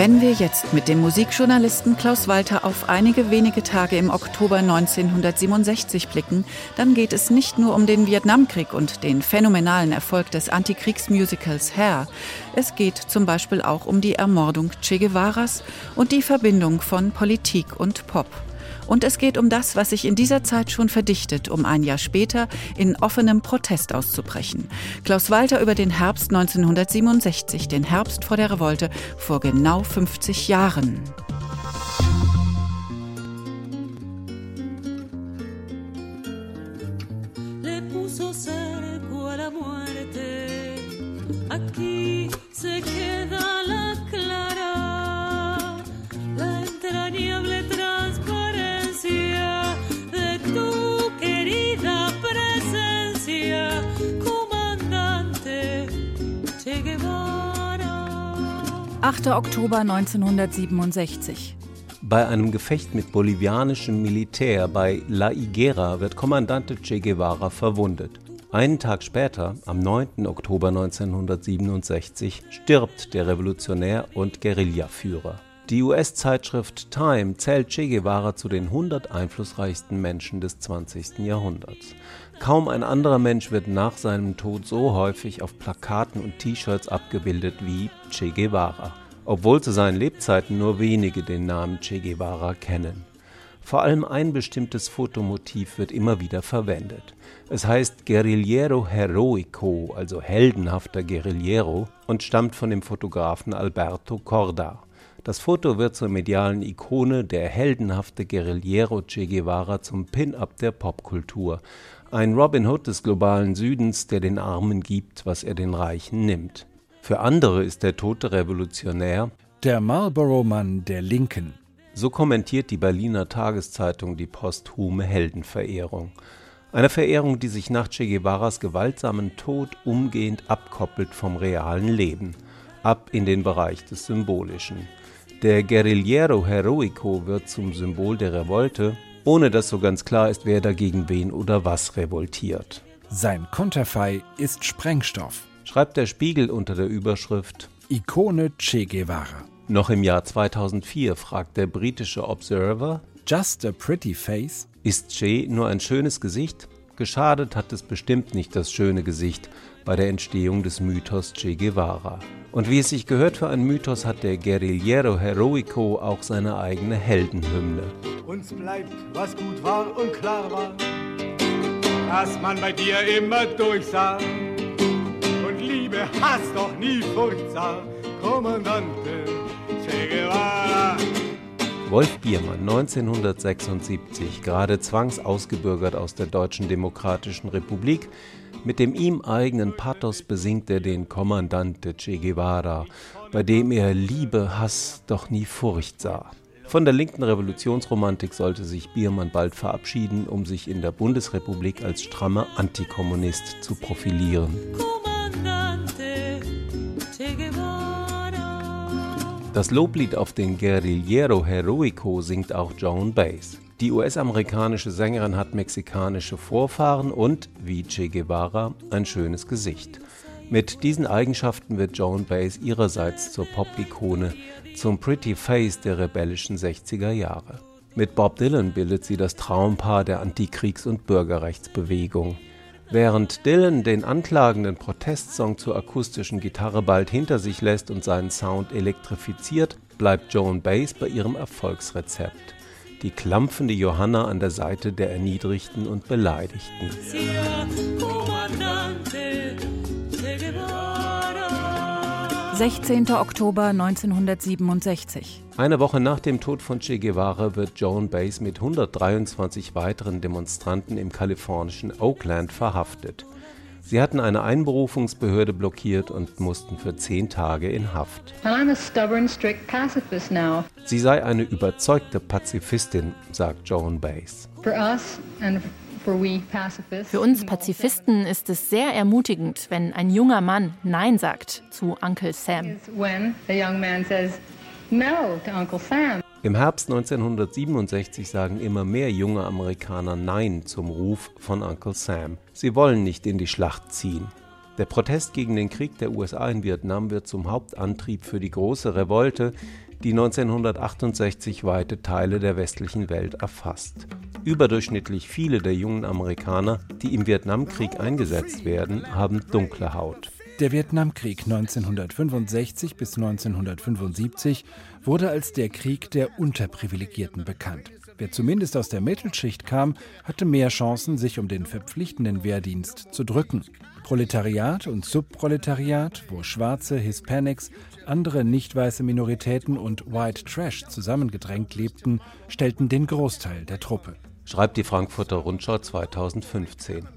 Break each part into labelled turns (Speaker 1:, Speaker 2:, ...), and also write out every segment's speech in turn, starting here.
Speaker 1: Wenn wir jetzt mit dem Musikjournalisten Klaus Walter auf einige wenige Tage im Oktober 1967 blicken, dann geht es nicht nur um den Vietnamkrieg und den phänomenalen Erfolg des Antikriegsmusicals Hair. Es geht zum Beispiel auch um die Ermordung Che Guevaras und die Verbindung von Politik und Pop. Und es geht um das, was sich in dieser Zeit schon verdichtet, um ein Jahr später in offenem Protest auszubrechen. Klaus Walter über den Herbst 1967, den Herbst vor der Revolte vor genau 50 Jahren. 8. Oktober 1967.
Speaker 2: Bei einem Gefecht mit bolivianischem Militär bei La Higuera wird Kommandante Che Guevara verwundet. Einen Tag später, am 9. Oktober 1967, stirbt der Revolutionär und Guerillaführer. Die US-Zeitschrift Time zählt Che Guevara zu den 100 einflussreichsten Menschen des 20. Jahrhunderts. Kaum ein anderer Mensch wird nach seinem Tod so häufig auf Plakaten und T-Shirts abgebildet wie Che Guevara, obwohl zu seinen Lebzeiten nur wenige den Namen Che Guevara kennen. Vor allem ein bestimmtes Fotomotiv wird immer wieder verwendet. Es heißt Guerrillero Heroico, also heldenhafter Guerillero, und stammt von dem Fotografen Alberto Corda. Das Foto wird zur medialen Ikone, der heldenhafte Guerillero Che Guevara zum Pin-up der Popkultur. Ein Robin Hood des globalen Südens, der den Armen gibt, was er den Reichen nimmt. Für andere ist der tote Revolutionär
Speaker 3: Der Marlboro-Mann der Linken.
Speaker 2: so kommentiert die Berliner Tageszeitung die posthume Heldenverehrung. Eine Verehrung, die sich nach Che Guevaras gewaltsamen Tod umgehend abkoppelt vom realen Leben, ab in den Bereich des Symbolischen. Der Guerrillero Heroico wird zum Symbol der Revolte, ohne dass so ganz klar ist, wer dagegen wen oder was revoltiert.
Speaker 3: Sein Konterfei ist Sprengstoff.
Speaker 2: Schreibt der Spiegel unter der Überschrift
Speaker 3: Ikone Che Guevara.
Speaker 2: Noch im Jahr 2004 fragt der britische Observer,
Speaker 3: Just a pretty face.
Speaker 2: Ist Che nur ein schönes Gesicht? Geschadet hat es bestimmt nicht das schöne Gesicht bei der Entstehung des Mythos Che Guevara. Und wie es sich gehört für einen Mythos, hat der Guerrillero Heroico auch seine eigene Heldenhymne.
Speaker 4: Uns bleibt, was gut war und klar war, dass man bei dir immer durchsah. Und Liebe, Hass doch nie Furcht sah, Kommandante Che Guevara.
Speaker 2: Wolf Biermann, 1976, gerade zwangsausgebürgert aus der Deutschen Demokratischen Republik, mit dem ihm eigenen Pathos besingt er den Kommandante Che Guevara, bei dem er Liebe, Hass, doch nie Furcht sah. Von der linken Revolutionsromantik sollte sich Biermann bald verabschieden, um sich in der Bundesrepublik als strammer Antikommunist zu profilieren. Das Loblied auf den Guerrillero Heroico singt auch Joan Baez. Die US-amerikanische Sängerin hat mexikanische Vorfahren und, wie Che Guevara, ein schönes Gesicht. Mit diesen Eigenschaften wird Joan Baez ihrerseits zur Pop-Ikone, zum Pretty Face der rebellischen 60er Jahre. Mit Bob Dylan bildet sie das Traumpaar der Antikriegs- und Bürgerrechtsbewegung. Während Dylan den anklagenden Protestsong zur akustischen Gitarre bald hinter sich lässt und seinen Sound elektrifiziert, bleibt Joan Baez bei ihrem Erfolgsrezept. Die klampfende Johanna an der Seite der Erniedrigten und Beleidigten.
Speaker 1: 16. Oktober 1967.
Speaker 2: Eine Woche nach dem Tod von Che Guevara wird Joan Baez mit 123 weiteren Demonstranten im kalifornischen Oakland verhaftet. Sie hatten eine Einberufungsbehörde blockiert und mussten für zehn Tage in Haft.
Speaker 5: And I'm a stubborn, strict pacifist now.
Speaker 2: Sie sei eine überzeugte Pazifistin, sagt Joan Baez.
Speaker 6: Für uns Pazifisten ist es sehr ermutigend, wenn ein junger Mann Nein sagt zu Uncle Sam.
Speaker 2: Im Herbst 1967 sagen immer mehr junge Amerikaner Nein zum Ruf von Uncle Sam. Sie wollen nicht in die Schlacht ziehen. Der Protest gegen den Krieg der USA in Vietnam wird zum Hauptantrieb für die große Revolte, die 1968 weite Teile der westlichen Welt erfasst. Überdurchschnittlich viele der jungen Amerikaner, die im Vietnamkrieg eingesetzt werden, haben dunkle Haut.
Speaker 3: Der Vietnamkrieg 1965 bis 1975 wurde als der Krieg der Unterprivilegierten bekannt. Wer zumindest aus der Mittelschicht kam, hatte mehr Chancen, sich um den verpflichtenden Wehrdienst zu drücken. Proletariat und Subproletariat, wo Schwarze, Hispanics, andere nicht weiße Minoritäten und White Trash zusammengedrängt lebten, stellten den Großteil der Truppe.
Speaker 2: schreibt die Frankfurter Rundschau 2015.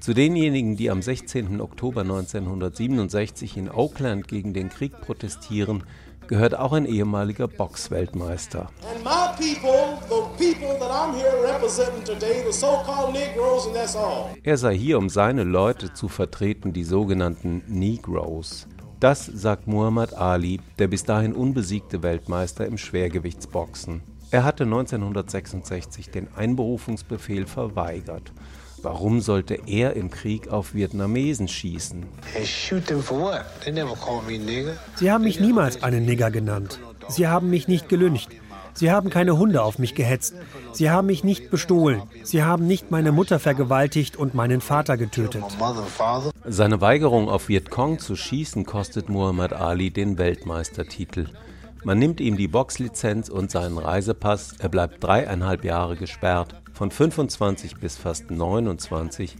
Speaker 2: Zu denjenigen, die am 16. Oktober 1967 in Oakland gegen den Krieg protestieren, gehört auch ein ehemaliger Boxweltmeister.
Speaker 7: And my people, the people that I'm here representing today, the so-called Negroes, and that's all.
Speaker 2: Er sei hier, um seine Leute zu vertreten, die sogenannten Negroes. Das sagt Muhammad Ali, der bis dahin unbesiegte Weltmeister im Schwergewichtsboxen. Er hatte 1966 den Einberufungsbefehl verweigert. Warum sollte er im Krieg auf Vietnamesen schießen?
Speaker 8: Sie haben mich niemals einen Nigger genannt. Sie haben mich nicht gelüncht. Sie haben keine Hunde auf mich gehetzt. Sie haben mich nicht bestohlen. Sie haben nicht meine Mutter vergewaltigt und meinen Vater getötet.
Speaker 2: Seine Weigerung auf Vietcong zu schießen kostet Muhammad Ali den Weltmeistertitel. Man nimmt ihm die Boxlizenz und seinen Reisepass, er bleibt dreieinhalb Jahre gesperrt, von 25 bis fast 29,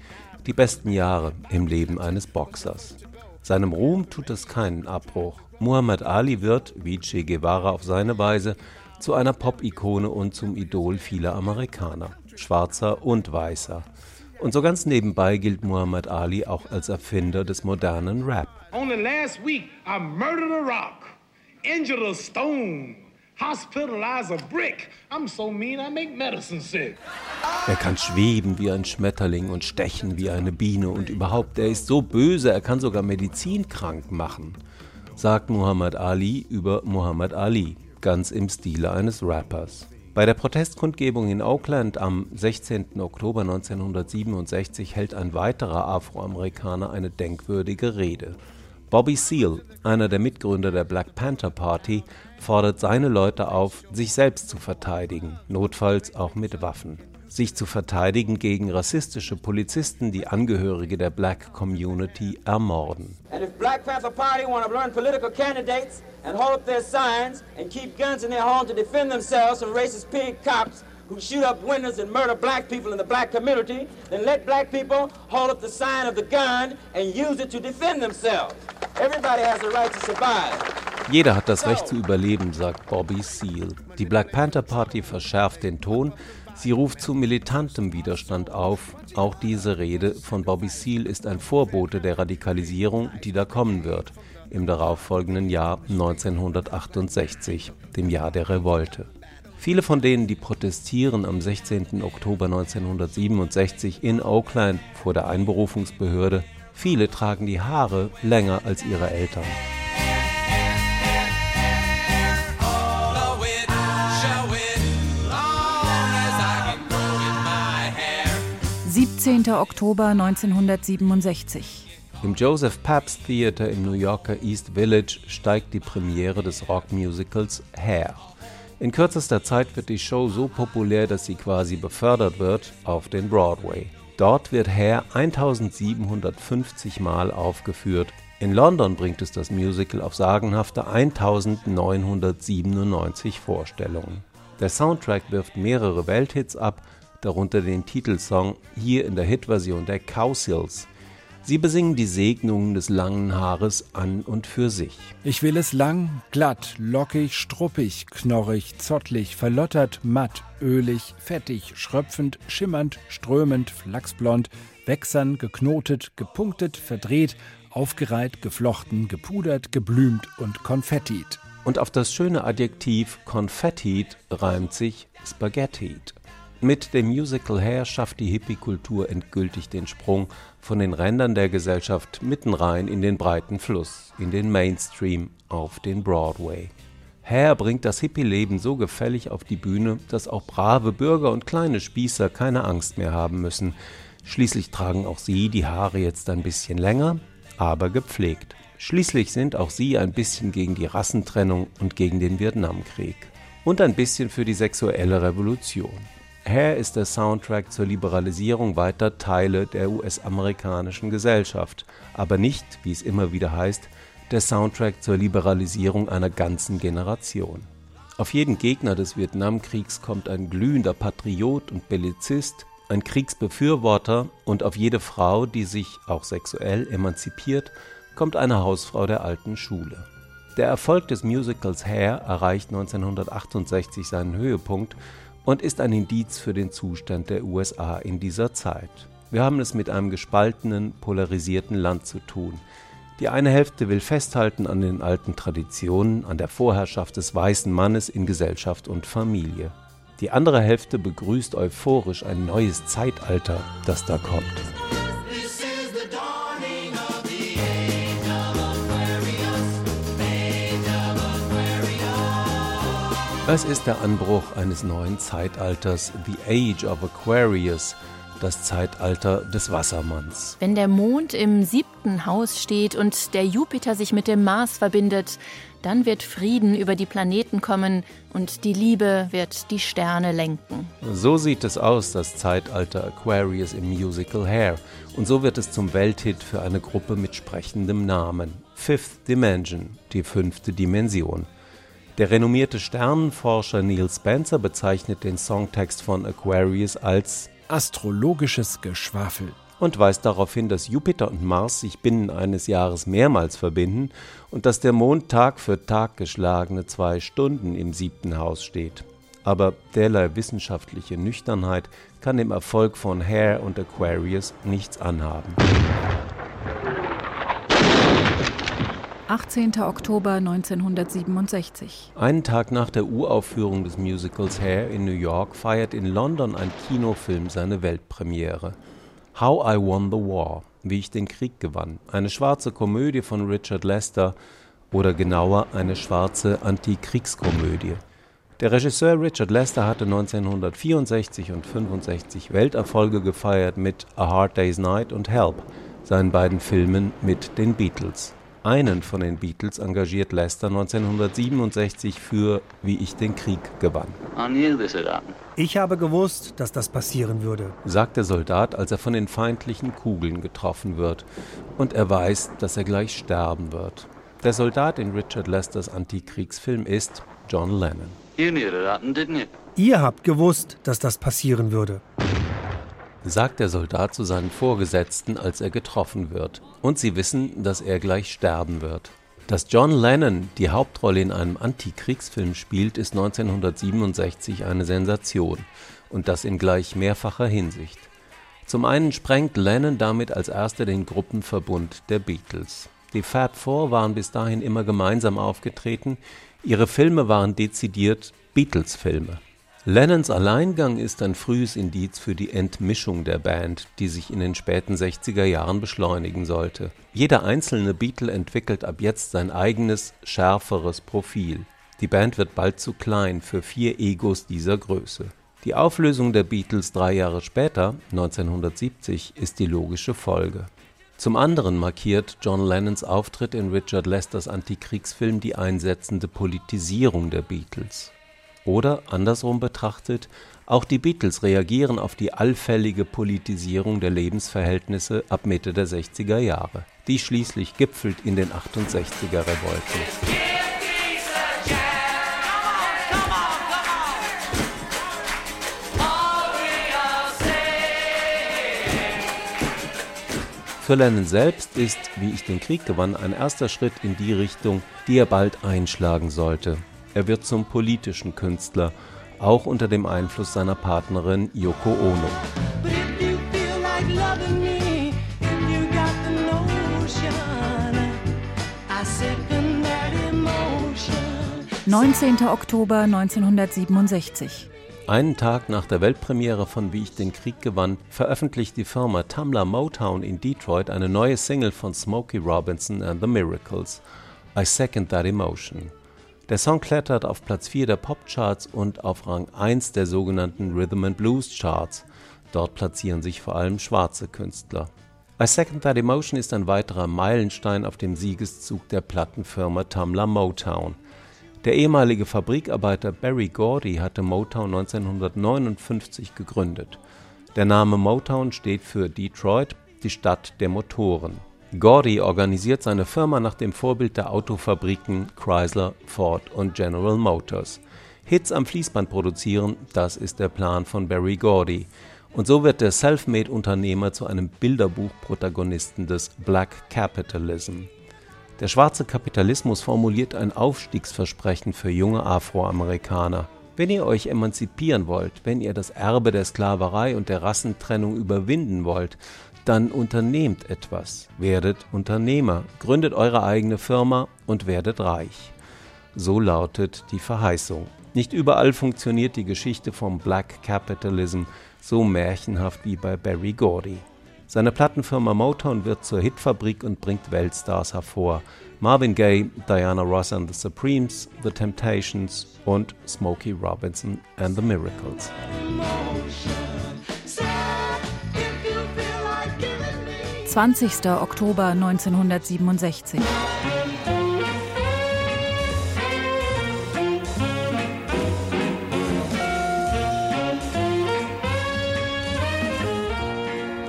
Speaker 2: die besten Jahre im Leben eines Boxers. Seinem Ruhm tut es keinen Abbruch. Muhammad Ali wird, wie Che Guevara auf seine Weise, zu einer Pop-Ikone und zum Idol vieler Amerikaner, schwarzer und weißer. Und so ganz nebenbei gilt Muhammad Ali auch als Erfinder des modernen Rap.
Speaker 4: Only last week, I murdered a rock, injured a stone,
Speaker 2: Er kann schweben wie ein Schmetterling und stechen wie eine Biene und überhaupt, er ist so böse, er kann sogar Medizin krank machen, sagt Muhammad Ali über Muhammad Ali, ganz im Stile eines Rappers. Bei der Protestkundgebung in Oakland am 16. Oktober 1967 hält ein weiterer Afroamerikaner eine denkwürdige Rede. Bobby Seale, einer der Mitgründer der Black Panther Party, fordert seine Leute auf, sich selbst zu verteidigen, notfalls auch mit Waffen. Sich zu verteidigen gegen rassistische Polizisten, die Angehörige der Black Community ermorden.
Speaker 9: And if Black Panther Party want to learn political candidates and hold up their signs and keep guns in their home to defend themselves from racist pig cops who shoot up windows and murder black people in the black community, then let black people hold up the sign of the gun and use it to defend themselves. Everybody has a right to survive.
Speaker 2: Jeder hat das Recht zu überleben, sagt Bobby Seale. Die Black Panther Party verschärft den Ton. Sie ruft zu militantem Widerstand auf. Auch diese Rede von Bobby Seale ist ein Vorbote der Radikalisierung, die da kommen wird, im darauffolgenden Jahr 1968, dem Jahr der Revolte. Viele von denen, die protestieren am 16. Oktober 1967 in Oakland vor der Einberufungsbehörde, viele tragen die Haare länger als ihre Eltern.
Speaker 1: 17. Oktober 1967.
Speaker 2: Im Joseph Pabst Theater im New Yorker East Village steigt die Premiere des Rockmusicals Hair. In kürzester Zeit wird die Show so populär, dass sie quasi befördert wird auf den Broadway. Dort wird Hair 1750 Mal aufgeführt. In London bringt es das Musical auf sagenhafte 1997 Vorstellungen. Der Soundtrack wirft mehrere Welthits ab, darunter den Titelsong hier in der Hitversion der Cowsills. Sie besingen die Segnungen des langen Haares an und für sich.
Speaker 3: Ich will es lang, glatt, lockig, struppig, knorrig, zottlig, verlottert, matt, ölig, fettig, schröpfend, schimmernd, strömend, flachsblond, wächsern, geknotet, gepunktet, verdreht, aufgereiht, geflochten, gepudert, geblümt und konfettit.
Speaker 2: Und auf das schöne Adjektiv konfettit reimt sich spaghettit. Mit dem Musical Hair schafft die Hippie-Kultur endgültig den Sprung von den Rändern der Gesellschaft mitten rein in den breiten Fluss, in den Mainstream, auf den Broadway. Hair bringt das Hippie-Leben so gefällig auf die Bühne, dass auch brave Bürger und kleine Spießer keine Angst mehr haben müssen. Schließlich tragen auch sie die Haare jetzt ein bisschen länger, aber gepflegt. Schließlich sind auch sie ein bisschen gegen die Rassentrennung und gegen den Vietnamkrieg. Und ein bisschen für die sexuelle Revolution. Hair ist der Soundtrack zur Liberalisierung weiter Teile der US-amerikanischen Gesellschaft, aber nicht, wie es immer wieder heißt, der Soundtrack zur Liberalisierung einer ganzen Generation. Auf jeden Gegner des Vietnamkriegs kommt ein glühender Patriot und Bellizist, ein Kriegsbefürworter und auf jede Frau, die sich auch sexuell emanzipiert, kommt eine Hausfrau der alten Schule. Der Erfolg des Musicals Hair erreicht 1968 seinen Höhepunkt und ist ein Indiz für den Zustand der USA in dieser Zeit. Wir haben es mit einem gespaltenen, polarisierten Land zu tun. Die eine Hälfte will festhalten an den alten Traditionen, an der Vorherrschaft des weißen Mannes in Gesellschaft und Familie. Die andere Hälfte begrüßt euphorisch ein neues Zeitalter, das da kommt. Es ist der Anbruch eines neuen Zeitalters, The Age of Aquarius, das Zeitalter des Wassermanns.
Speaker 6: Wenn der Mond im siebten Haus steht und der Jupiter sich mit dem Mars verbindet, dann wird Frieden über die Planeten kommen und die Liebe wird die Sterne lenken.
Speaker 2: So sieht es aus, das Zeitalter Aquarius im Musical Hair. Und so wird es zum Welthit für eine Gruppe mit sprechendem Namen. Fifth Dimension, die fünfte Dimension. Der renommierte Sternenforscher Neil Spencer bezeichnet den Songtext von Aquarius als
Speaker 3: astrologisches Geschwafel
Speaker 2: und weist darauf hin, dass Jupiter und Mars sich binnen eines Jahres mehrmals verbinden und dass der Mond Tag für Tag geschlagene zwei Stunden im siebten Haus steht. Aber derlei wissenschaftliche Nüchternheit kann dem Erfolg von Hare und Aquarius nichts anhaben.
Speaker 1: 18. Oktober 1967.
Speaker 2: Einen Tag nach der Uraufführung des Musicals Hair in New York feiert in London ein Kinofilm seine Weltpremiere. How I Won the War, wie ich den Krieg gewann. Eine schwarze Komödie von Richard Lester oder genauer eine schwarze Antikriegskomödie. Der Regisseur Richard Lester hatte 1964 und 65 Welterfolge gefeiert mit A Hard Day's Night und Help, seinen beiden Filmen mit den Beatles. Einen von den Beatles engagiert Lester 1967 für Wie ich den Krieg gewann.
Speaker 8: Ich habe gewusst, dass das passieren würde,
Speaker 2: sagt der Soldat, als er von den feindlichen Kugeln getroffen wird. Und er weiß, dass er gleich sterben wird. Der Soldat in Richard Lesters Antikriegsfilm ist John Lennon.
Speaker 8: Ihr habt gewusst, dass das passieren würde
Speaker 2: sagt der Soldat zu seinen Vorgesetzten, als er getroffen wird. Und sie wissen, dass er gleich sterben wird. Dass John Lennon die Hauptrolle in einem Antikriegsfilm spielt, ist 1967 eine Sensation. Und das in gleich mehrfacher Hinsicht. Zum einen sprengt Lennon damit als erster den Gruppenverbund der Beatles. Die Fab Four waren bis dahin immer gemeinsam aufgetreten, ihre Filme waren dezidiert Beatles-Filme. Lennons Alleingang ist ein frühes Indiz für die Entmischung der Band, die sich in den späten 60er Jahren beschleunigen sollte. Jeder einzelne Beatle entwickelt ab jetzt sein eigenes, schärferes Profil. Die Band wird bald zu klein für vier Egos dieser Größe. Die Auflösung der Beatles drei Jahre später, 1970, ist die logische Folge. Zum anderen markiert John Lennons Auftritt in Richard Lesters Antikriegsfilm die einsetzende Politisierung der Beatles. Oder andersrum betrachtet, auch die Beatles reagieren auf die allfällige Politisierung der Lebensverhältnisse ab Mitte der 60er Jahre, die schließlich gipfelt in den 68er Revolten. Für Lennon selbst ist, wie ich den Krieg gewann, ein erster Schritt in die Richtung, die er bald einschlagen sollte. Er wird zum politischen Künstler, auch unter dem Einfluss seiner Partnerin Yoko Ono.
Speaker 1: 19. Oktober 1967.
Speaker 2: Einen Tag nach der Weltpremiere von Wie ich den Krieg gewann, veröffentlicht die Firma Tumblr Motown in Detroit eine neue Single von Smokey Robinson and the Miracles, I Second That Emotion. Der Song klettert auf Platz 4 der Popcharts und auf Rang 1 der sogenannten Rhythm and Blues Charts. Dort platzieren sich vor allem schwarze Künstler. I Second That Emotion ist ein weiterer Meilenstein auf dem Siegeszug der Plattenfirma Tumblr Motown. Der ehemalige Fabrikarbeiter Barry Gordy hatte Motown 1959 gegründet. Der Name Motown steht für Detroit, die Stadt der Motoren. Gordy organisiert seine Firma nach dem Vorbild der Autofabriken Chrysler, Ford und General Motors. Hits am Fließband produzieren, das ist der Plan von Barry Gordy. Und so wird der Selfmade-Unternehmer zu einem Bilderbuch-Protagonisten des Black Capitalism. Der schwarze Kapitalismus formuliert ein Aufstiegsversprechen für junge Afroamerikaner. Wenn ihr euch emanzipieren wollt, wenn ihr das Erbe der Sklaverei und der Rassentrennung überwinden wollt, dann unternehmt etwas, werdet Unternehmer, gründet eure eigene Firma und werdet reich. So lautet die Verheißung. Nicht überall funktioniert die Geschichte vom Black Capitalism so märchenhaft wie bei Barry Gordy. Seine Plattenfirma Motown wird zur Hitfabrik und bringt Weltstars hervor. Marvin Gaye, Diana Ross and the Supremes, The Temptations und Smokey Robinson and the Miracles.
Speaker 1: 20. Oktober 1967.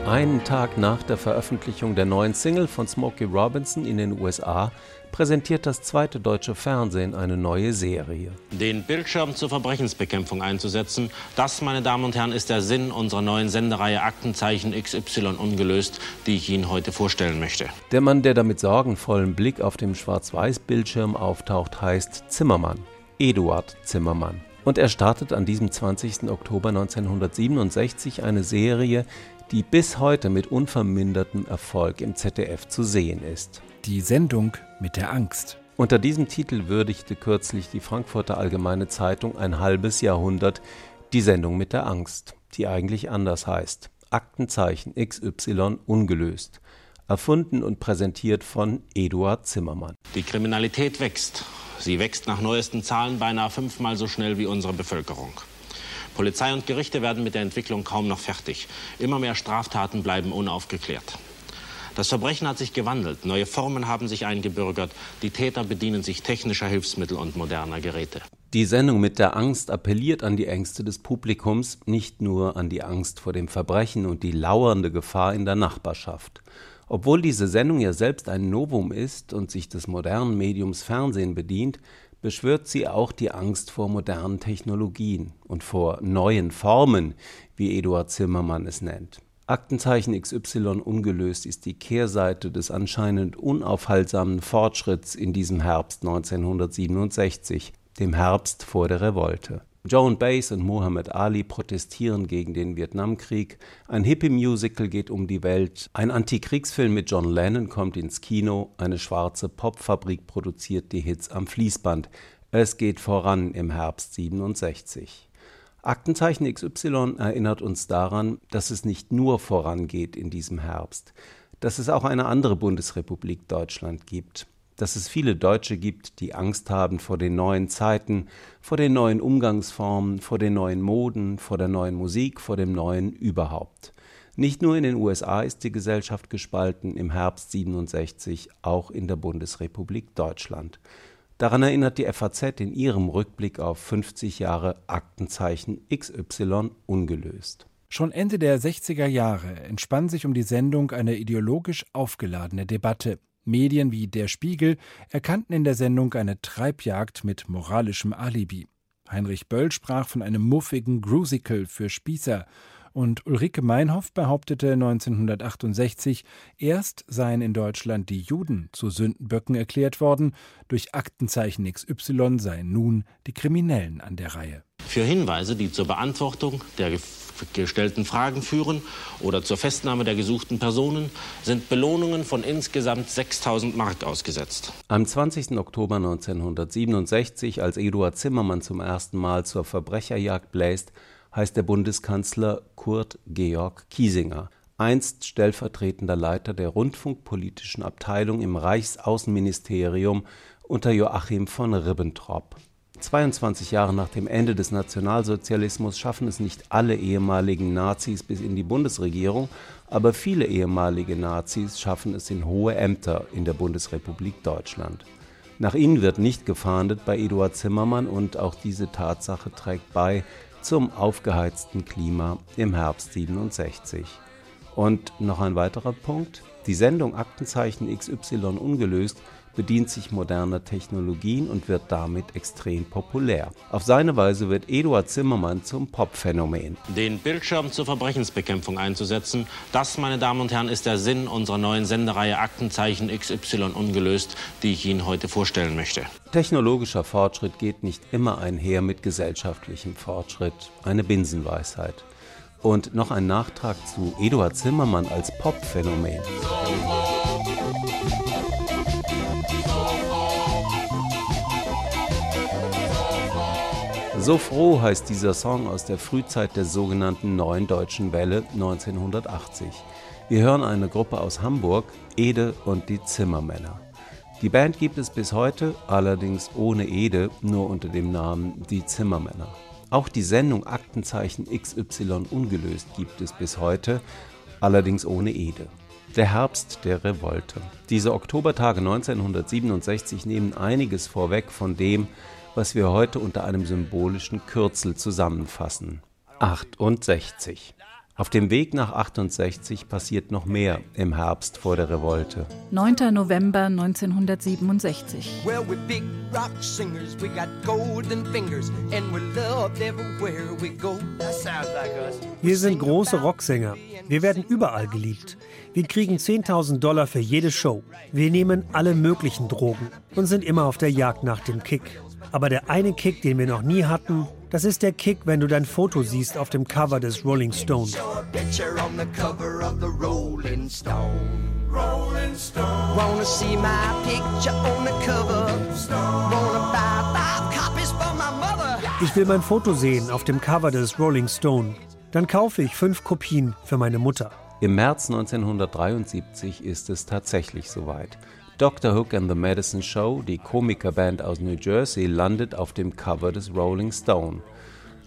Speaker 2: Einen Tag nach der Veröffentlichung der neuen Single von Smokey Robinson in den USA präsentiert das zweite deutsche Fernsehen eine neue Serie.
Speaker 10: Den Bildschirm zur Verbrechensbekämpfung einzusetzen, das, meine Damen und Herren, ist der Sinn unserer neuen Sendereihe Aktenzeichen XY ungelöst, die ich Ihnen heute vorstellen möchte.
Speaker 2: Der Mann, der da mit sorgenvollem Blick auf dem Schwarz-Weiß-Bildschirm auftaucht, heißt Zimmermann, Eduard Zimmermann. Und er startet an diesem 20. Oktober 1967 eine Serie, die bis heute mit unvermindertem Erfolg im ZDF zu sehen ist.
Speaker 3: Die Sendung mit der Angst.
Speaker 2: Unter diesem Titel würdigte kürzlich die Frankfurter Allgemeine Zeitung ein halbes Jahrhundert die Sendung mit der Angst, die eigentlich anders heißt. Aktenzeichen XY ungelöst. Erfunden und präsentiert von Eduard Zimmermann.
Speaker 10: Die Kriminalität wächst. Sie wächst nach neuesten Zahlen beinahe fünfmal so schnell wie unsere Bevölkerung. Polizei und Gerichte werden mit der Entwicklung kaum noch fertig. Immer mehr Straftaten bleiben unaufgeklärt. Das Verbrechen hat sich gewandelt. Neue Formen haben sich eingebürgert. Die Täter bedienen sich technischer Hilfsmittel und moderner Geräte.
Speaker 2: Die Sendung mit der Angst appelliert an die Ängste des Publikums, nicht nur an die Angst vor dem Verbrechen und die lauernde Gefahr in der Nachbarschaft. Obwohl diese Sendung ja selbst ein Novum ist und sich des modernen Mediums Fernsehen bedient, beschwört sie auch die Angst vor modernen Technologien und vor neuen Formen, wie Eduard Zimmermann es nennt. Aktenzeichen XY ungelöst ist die Kehrseite des anscheinend unaufhaltsamen Fortschritts in diesem Herbst 1967, dem Herbst vor der Revolte. Joan Baez und Muhammad Ali protestieren gegen den Vietnamkrieg, ein Hippie-Musical geht um die Welt, ein Antikriegsfilm mit John Lennon kommt ins Kino, eine schwarze Popfabrik produziert die Hits am Fließband. Es geht voran im Herbst 67. Aktenzeichen XY erinnert uns daran, dass es nicht nur vorangeht in diesem Herbst, dass es auch eine andere Bundesrepublik Deutschland gibt dass es viele Deutsche gibt, die Angst haben vor den neuen Zeiten, vor den neuen Umgangsformen, vor den neuen Moden, vor der neuen Musik, vor dem neuen überhaupt. Nicht nur in den USA ist die Gesellschaft gespalten, im Herbst 67 auch in der Bundesrepublik Deutschland. Daran erinnert die FAZ in ihrem Rückblick auf 50 Jahre Aktenzeichen XY ungelöst.
Speaker 3: Schon Ende der 60er Jahre entspann sich um die Sendung eine ideologisch aufgeladene Debatte. Medien wie Der Spiegel erkannten in der Sendung eine Treibjagd mit moralischem Alibi. Heinrich Böll sprach von einem muffigen Grusical für Spießer und Ulrike Meinhoff behauptete 1968, erst seien in Deutschland die Juden zu Sündenböcken erklärt worden, durch Aktenzeichen XY seien nun die Kriminellen an der Reihe.
Speaker 10: Für Hinweise, die zur Beantwortung der gestellten Fragen führen oder zur Festnahme der gesuchten Personen, sind Belohnungen von insgesamt 6000 Mark ausgesetzt.
Speaker 2: Am 20. Oktober 1967, als Eduard Zimmermann zum ersten Mal zur Verbrecherjagd bläst, heißt der Bundeskanzler Kurt Georg Kiesinger, einst stellvertretender Leiter der rundfunkpolitischen Abteilung im Reichsaußenministerium unter Joachim von Ribbentrop. 22 Jahre nach dem Ende des Nationalsozialismus schaffen es nicht alle ehemaligen Nazis bis in die Bundesregierung, aber viele ehemalige Nazis schaffen es in hohe Ämter in der Bundesrepublik Deutschland. Nach ihnen wird nicht gefahndet bei Eduard Zimmermann und auch diese Tatsache trägt bei zum aufgeheizten Klima im Herbst 67. Und noch ein weiterer Punkt, die Sendung Aktenzeichen XY ungelöst bedient sich moderner Technologien und wird damit extrem populär. Auf seine Weise wird Eduard Zimmermann zum Popphänomen.
Speaker 10: Den Bildschirm zur Verbrechensbekämpfung einzusetzen, das, meine Damen und Herren, ist der Sinn unserer neuen Sendereihe Aktenzeichen XY ungelöst, die ich Ihnen heute vorstellen möchte.
Speaker 2: Technologischer Fortschritt geht nicht immer einher mit gesellschaftlichem Fortschritt, eine Binsenweisheit. Und noch ein Nachtrag zu Eduard Zimmermann als Popphänomen. So froh heißt dieser Song aus der Frühzeit der sogenannten Neuen Deutschen Welle 1980. Wir hören eine Gruppe aus Hamburg, Ede und die Zimmermänner. Die Band gibt es bis heute, allerdings ohne Ede, nur unter dem Namen Die Zimmermänner. Auch die Sendung Aktenzeichen XY ungelöst gibt es bis heute, allerdings ohne Ede. Der Herbst der Revolte. Diese Oktobertage 1967 nehmen einiges vorweg von dem, was wir heute unter einem symbolischen Kürzel zusammenfassen. 68. Auf dem Weg nach 68 passiert noch mehr im Herbst vor der Revolte.
Speaker 1: 9. November 1967.
Speaker 11: Well, we're big rock singers. We got golden fingers and we're loved everywhere we go. That sounds like us.
Speaker 8: Wir sind große Rocksänger. Wir werden überall geliebt. Wir kriegen 10.000 Dollar für jede Show. Wir nehmen alle möglichen Drogen und sind immer auf der Jagd nach dem Kick. Aber der eine Kick, den wir noch nie hatten, das ist der Kick, wenn du dein Foto siehst auf dem Cover des Rolling Stone. Ich will mein Foto sehen auf dem Cover des Rolling Stone. Dann kaufe ich fünf Kopien für meine Mutter.
Speaker 2: Im März 1973 ist es tatsächlich soweit. Dr. Hook and the Medicine Show, die Komikerband aus New Jersey, landet auf dem Cover des Rolling Stone.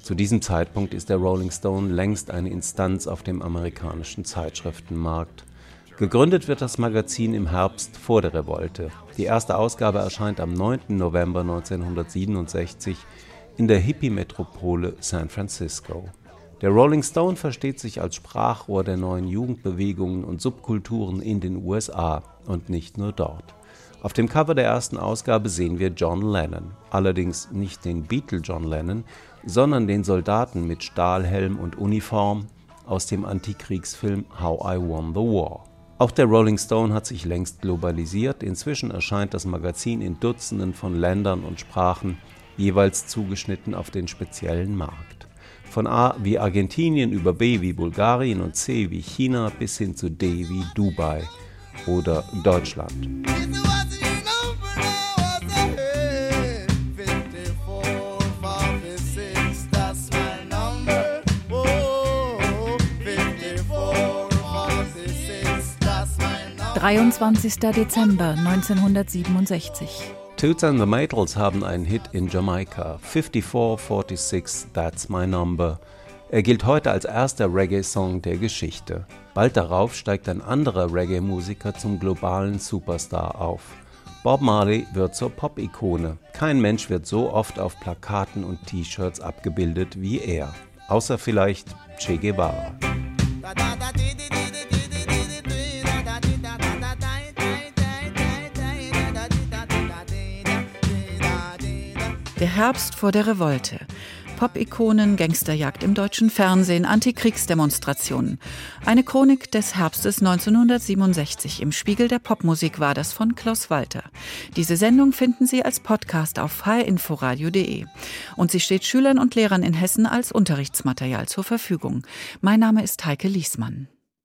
Speaker 2: Zu diesem Zeitpunkt ist der Rolling Stone längst eine Instanz auf dem amerikanischen Zeitschriftenmarkt. Gegründet wird das Magazin im Herbst vor der Revolte. Die erste Ausgabe erscheint am 9. November 1967 in der Hippie-Metropole San Francisco. Der Rolling Stone versteht sich als Sprachrohr der neuen Jugendbewegungen und Subkulturen in den USA und nicht nur dort. Auf dem Cover der ersten Ausgabe sehen wir John Lennon, allerdings nicht den Beatle John Lennon, sondern den Soldaten mit Stahlhelm und Uniform aus dem Antikriegsfilm How I Won the War. Auch der Rolling Stone hat sich längst globalisiert, inzwischen erscheint das Magazin in Dutzenden von Ländern und Sprachen, jeweils zugeschnitten auf den speziellen Markt. Von A wie Argentinien über B wie Bulgarien und C wie China bis hin zu D wie Dubai oder Deutschland.
Speaker 1: Dreiundzwanzigster Dezember 1967.
Speaker 2: Toots and the Maytals haben einen Hit in Jamaika, 5446, That's My Number. Er gilt heute als erster Reggae-Song der Geschichte. Bald darauf steigt ein anderer Reggae-Musiker zum globalen Superstar auf. Bob Marley wird zur Pop-Ikone. Kein Mensch wird so oft auf Plakaten und T-Shirts abgebildet wie er. Außer vielleicht Che Guevara.
Speaker 1: Der Herbst vor der Revolte. Pop-Ikonen, Gangsterjagd im deutschen Fernsehen, Antikriegsdemonstrationen. Eine Chronik des Herbstes 1967. Im Spiegel der Popmusik war das von Klaus Walter. Diese Sendung finden Sie als Podcast auf hinforadio.de. Und sie steht Schülern und Lehrern in Hessen als Unterrichtsmaterial zur Verfügung. Mein Name ist Heike Liesmann.